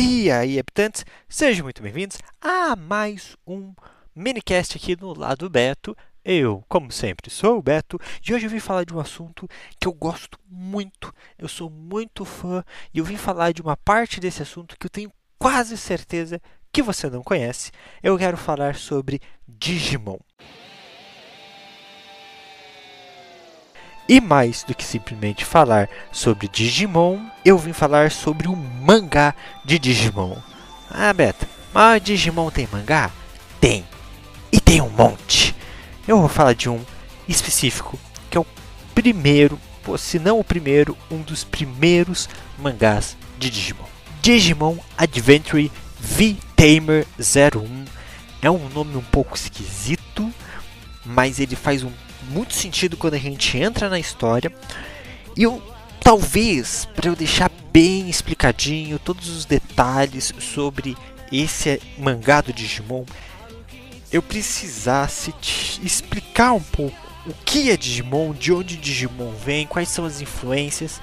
E aí, habitantes, sejam muito bem-vindos a mais um minicast aqui no lado Beto. Eu, como sempre, sou o Beto e hoje eu vim falar de um assunto que eu gosto muito, eu sou muito fã e eu vim falar de uma parte desse assunto que eu tenho quase certeza que você não conhece. Eu quero falar sobre Digimon. E mais do que simplesmente falar sobre Digimon, eu vim falar sobre o mangá de Digimon. Ah, Beta, mas Digimon tem mangá? Tem. E tem um monte. Eu vou falar de um específico, que é o primeiro, se não o primeiro, um dos primeiros mangás de Digimon. Digimon Adventure V-Tamer 01. É um nome um pouco esquisito, mas ele faz um muito sentido quando a gente entra na história. E eu, talvez, para eu deixar bem explicadinho todos os detalhes sobre esse mangá do Digimon, eu precisasse explicar um pouco o que é Digimon, de onde Digimon vem, quais são as influências.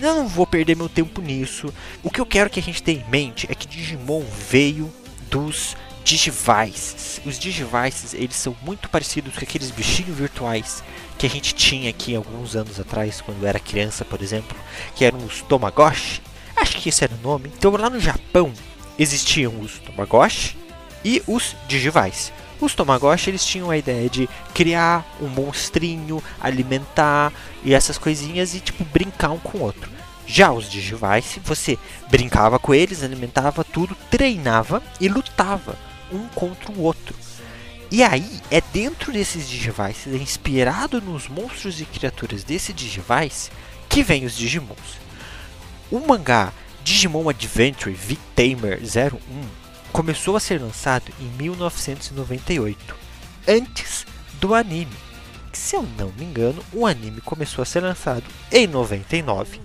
Eu não vou perder meu tempo nisso. O que eu quero que a gente tenha em mente é que Digimon veio dos Digivices. Os Digivices, eles são muito parecidos com aqueles bichinhos virtuais que a gente tinha aqui alguns anos atrás, quando era criança, por exemplo, que eram os Tomagoshi. Acho que esse era o nome. Então lá no Japão existiam os Tomagoshi e os Digivice. Os Tomagoshi eles tinham a ideia de criar um monstrinho, alimentar e essas coisinhas e tipo brincar um com o outro. Já os Digivice, você brincava com eles, alimentava tudo, treinava e lutava um contra o outro. E aí, é dentro desses Digivices, é inspirado nos monstros e criaturas desse Digivice, que vem os Digimons. O mangá Digimon Adventure V-Tamer 01 começou a ser lançado em 1998, antes do anime. Se eu não me engano, o anime começou a ser lançado em 99.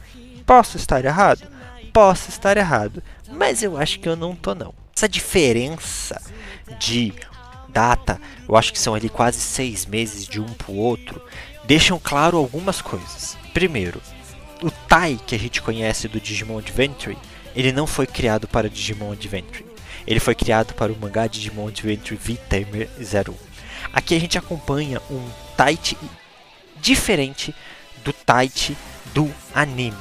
Posso estar errado? Posso estar errado, mas eu acho que eu não tô não. Essa diferença de data, eu acho que são ali quase seis meses de um para o outro, deixam claro algumas coisas. Primeiro, o Tai que a gente conhece do Digimon Adventure, ele não foi criado para Digimon Adventure. Ele foi criado para o mangá Digimon Adventure V-Tamer 01. Aqui a gente acompanha um Taichi diferente do Taichi do anime.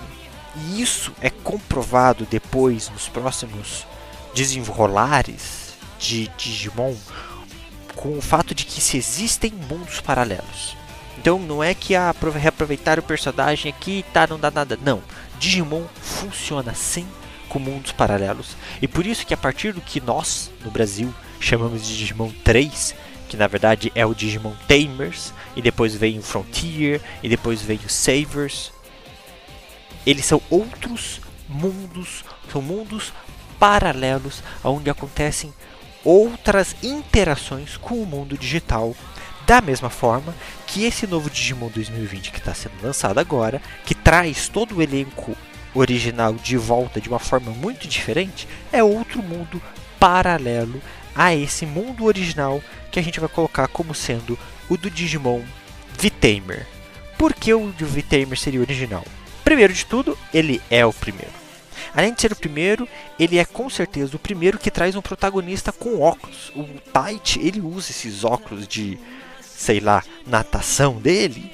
E isso é comprovado depois nos próximos desenrolares de Digimon com o fato de que se existem mundos paralelos. Então não é que a reaproveitar o personagem aqui tá não dá nada, não. Digimon funciona sim com mundos paralelos e por isso que a partir do que nós no Brasil chamamos de Digimon 3, que na verdade é o Digimon Tamers e depois vem o Frontier e depois vem o Savers, eles são outros mundos, são mundos paralelos onde acontecem outras interações com o mundo digital. Da mesma forma que esse novo Digimon 2020 que está sendo lançado agora, que traz todo o elenco original de volta de uma forma muito diferente, é outro mundo paralelo a esse mundo original que a gente vai colocar como sendo o do Digimon V-Tamer. Por que o V-Tamer seria original? Primeiro de tudo, ele é o primeiro. Além de ser o primeiro, ele é com certeza o primeiro que traz um protagonista com óculos. O Tite, ele usa esses óculos de, sei lá, natação dele.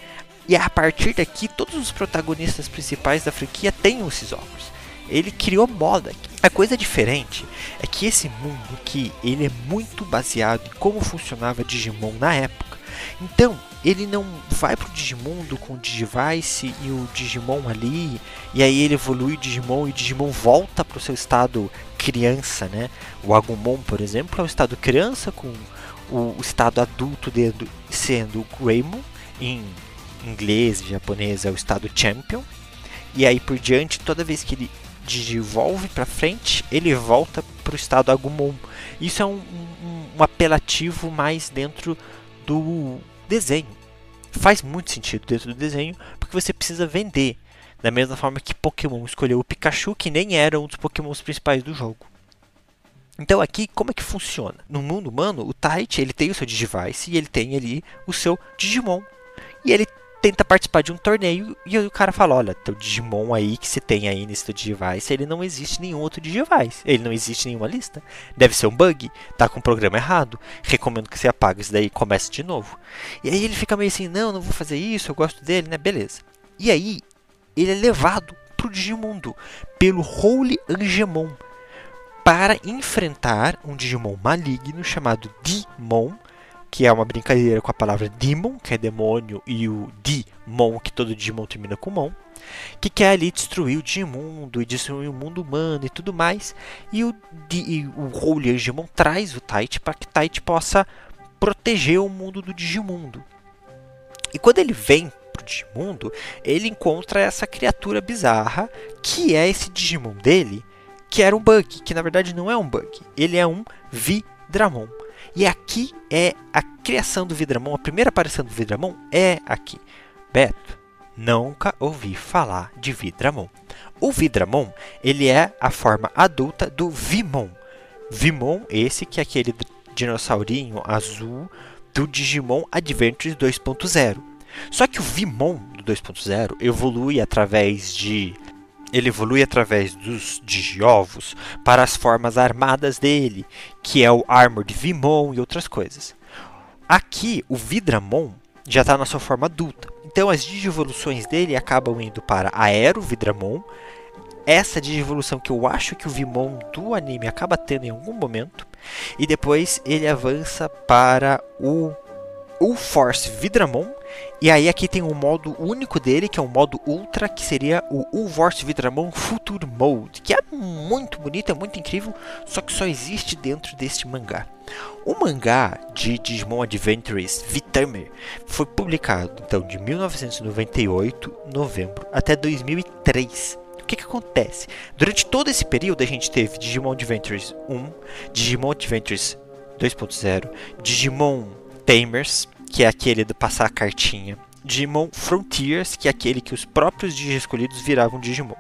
E a partir daqui, todos os protagonistas principais da franquia têm esses óculos. Ele criou moda. A coisa diferente é que esse mundo aqui, ele é muito baseado em como funcionava Digimon na época. Então, ele não vai pro Digimundo com o Digivice e o Digimon ali, e aí ele evolui o Digimon e o Digimon volta pro seu estado criança, né? O Agumon, por exemplo, é o estado criança com o estado adulto dele sendo o Greymon, em inglês e japonês é o estado Champion. E aí por diante, toda vez que ele desenvolve para frente, ele volta para o estado Agumon. Isso é um, um, um apelativo mais dentro do desenho. Faz muito sentido dentro do desenho, porque você precisa vender. Da mesma forma que Pokémon escolheu o Pikachu, que nem era um dos Pokémons principais do jogo. Então aqui, como é que funciona? No mundo humano, o Tite ele tem o seu Digivice e ele tem ali o seu Digimon. E ele tenta participar de um torneio e o cara fala: Olha, teu Digimon aí que você tem aí nesse Digivice, ele não existe nenhum outro Digivice. Ele não existe nenhuma lista. Deve ser um bug. Tá com o programa errado. Recomendo que você apague isso daí e comece de novo. E aí ele fica meio assim: Não, não vou fazer isso, eu gosto dele, né? Beleza. E aí ele é levado pro Digimundo pelo Holy Angemon para enfrentar um Digimon maligno chamado Dimon que é uma brincadeira com a palavra demon, que é demônio, e o Dimon, que todo Digimon termina com Mon, que quer ali destruir o Digimundo e destruir o mundo humano e tudo mais. E o, e o Holy Digimon traz o Tite para que Tite possa proteger o mundo do Digimundo. E quando ele vem pro Digimundo, ele encontra essa criatura bizarra, que é esse Digimon dele, que era um bug, que na verdade não é um bug, ele é um Vidramon. E aqui é a criação do Vidramon, a primeira aparição do Vidramon é aqui. Beto, nunca ouvi falar de Vidramon. O Vidramon, ele é a forma adulta do Vimon. Vimon, esse que é aquele dinossaurinho azul do Digimon Adventures 2.0. Só que o Vimon do 2.0 evolui através de ele evolui através dos digiovos para as formas armadas dele, que é o Armored Vimon e outras coisas. Aqui, o Vidramon já está na sua forma adulta. Então, as digievoluções dele acabam indo para Aero Vidramon, essa digievolução que eu acho que o Vimon do anime acaba tendo em algum momento, e depois ele avança para o o Force Vidramon. E aí aqui tem um modo único dele, que é o modo Ultra, que seria o U-Force Vidramon Future Mode, que é muito bonito, é muito incrível, só que só existe dentro deste mangá. O mangá de Digimon Adventures Vitamer foi publicado então de 1998, novembro, até 2003. O que, que acontece? Durante todo esse período a gente teve Digimon Adventures 1, Digimon Adventures 2.0, Digimon Tamers, que é aquele de passar a cartinha. Digimon Frontiers, que é aquele que os próprios Digi escolhidos viravam Digimons.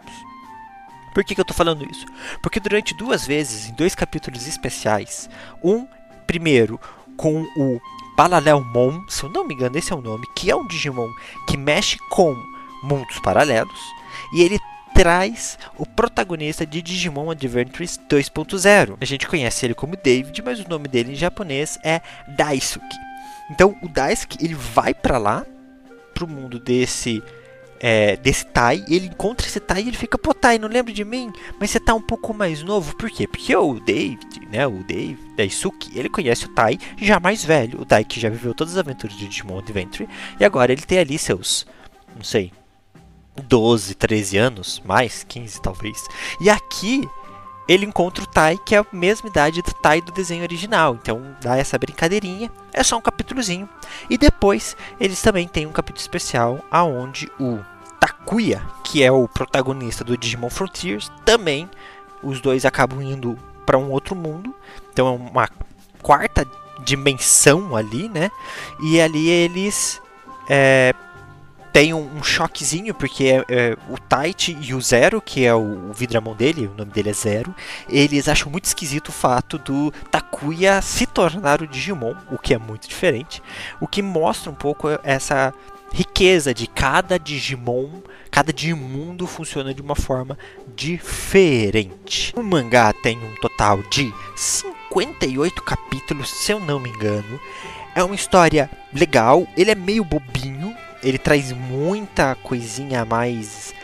Por que, que eu estou falando isso? Porque durante duas vezes, em dois capítulos especiais, um primeiro com o Paralelmon, se eu não me engano, esse é o nome, que é um Digimon que mexe com mundos paralelos, e ele traz o protagonista de Digimon Adventures 2.0. A gente conhece ele como David, mas o nome dele em japonês é Daisuke. Então o Daisuke ele vai para lá, pro mundo desse é, desse Tai, ele encontra esse Tai e ele fica, pô, Tai, não lembra de mim? Mas você tá um pouco mais novo, por quê? Porque o David, né, o Dave, Daisuke, ele conhece o Tai já mais velho, o Tai que já viveu todas as aventuras de Digimon Adventure, e agora ele tem ali seus, não sei, 12, 13 anos, mais 15 talvez. E aqui ele encontra o Tai, que é a mesma idade do Tai do desenho original. Então dá essa brincadeirinha. É só um capítulozinho. E depois eles também têm um capítulo especial aonde o Takuya, que é o protagonista do Digimon Frontiers, também os dois acabam indo para um outro mundo. Então é uma quarta dimensão ali, né? E ali eles é, tem um, um choquezinho, porque é, é, o Tight e o Zero, que é o, o dele, o nome dele é Zero, eles acham muito esquisito o fato do Takuya se tornar o Digimon, o que é muito diferente, o que mostra um pouco essa riqueza de cada Digimon, cada Digimundo funciona de uma forma diferente. O mangá tem um total de 58 capítulos, se eu não me engano. É uma história legal, ele é meio bobinho, ele traz muita coisinha mais.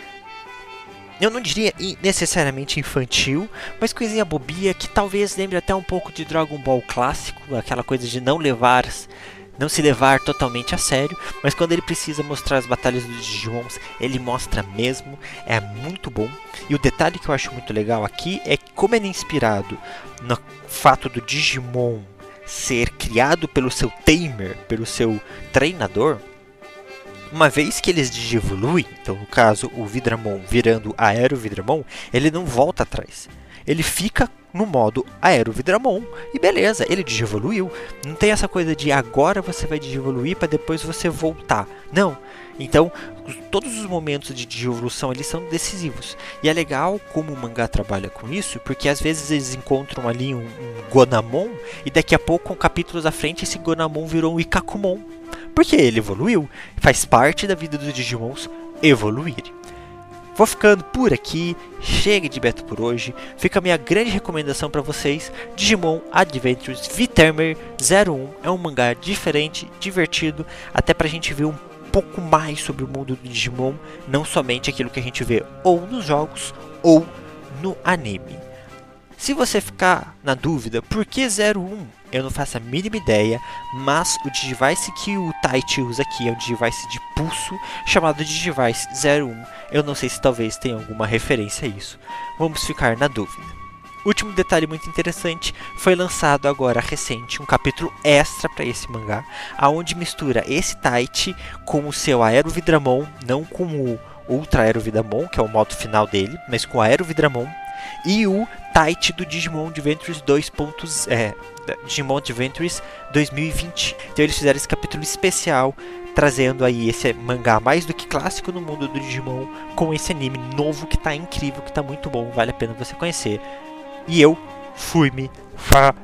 Eu não diria necessariamente infantil, mas coisinha bobia que talvez lembre até um pouco de Dragon Ball clássico, aquela coisa de não levar não se levar totalmente a sério, mas quando ele precisa mostrar as batalhas dos Digimons, ele mostra mesmo, é muito bom. E o detalhe que eu acho muito legal aqui é que como ele é inspirado no fato do Digimon ser criado pelo seu tamer, pelo seu treinador, uma vez que eles digievoluem, então no caso o Vidramon virando Aero Vidramon, ele não volta atrás. Ele fica no modo Aero Vidramon e beleza, ele digievoluiu. Não tem essa coisa de agora você vai digievoluir para depois você voltar. Não. Então, todos os momentos de digievolução eles são decisivos. E é legal como o mangá trabalha com isso, porque às vezes eles encontram ali um, um Gonamon e daqui a pouco, um capítulos à frente, esse Gonamon virou um Ikakumon Porque ele evoluiu, faz parte da vida dos Digimons evoluírem. Vou ficando por aqui, chega de beta por hoje. Fica a minha grande recomendação para vocês: Digimon Adventures Vitermer 01 é um mangá diferente, divertido, até pra gente ver um pouco mais sobre o mundo do Digimon, não somente aquilo que a gente vê ou nos jogos ou no anime. Se você ficar na dúvida por que 01, eu não faço a mínima ideia, mas o Digivice que o Taichi usa aqui é um Digivice de pulso chamado Digivice 01. Eu não sei se talvez tenha alguma referência a isso. Vamos ficar na dúvida. Último detalhe muito interessante, foi lançado agora recente um capítulo extra para esse mangá, aonde mistura esse Taichi com o seu Aerovidramon, não com o Ultra Aerovidramon, que é o modo final dele, mas com o Aerovidramon e o Tite do Digimon Adventures 2. É, Digimon Adventures 2020. Então eles fizeram esse capítulo especial trazendo aí esse mangá mais do que clássico no mundo do Digimon com esse anime novo que tá incrível, que tá muito bom, vale a pena você conhecer. E eu fui me falou.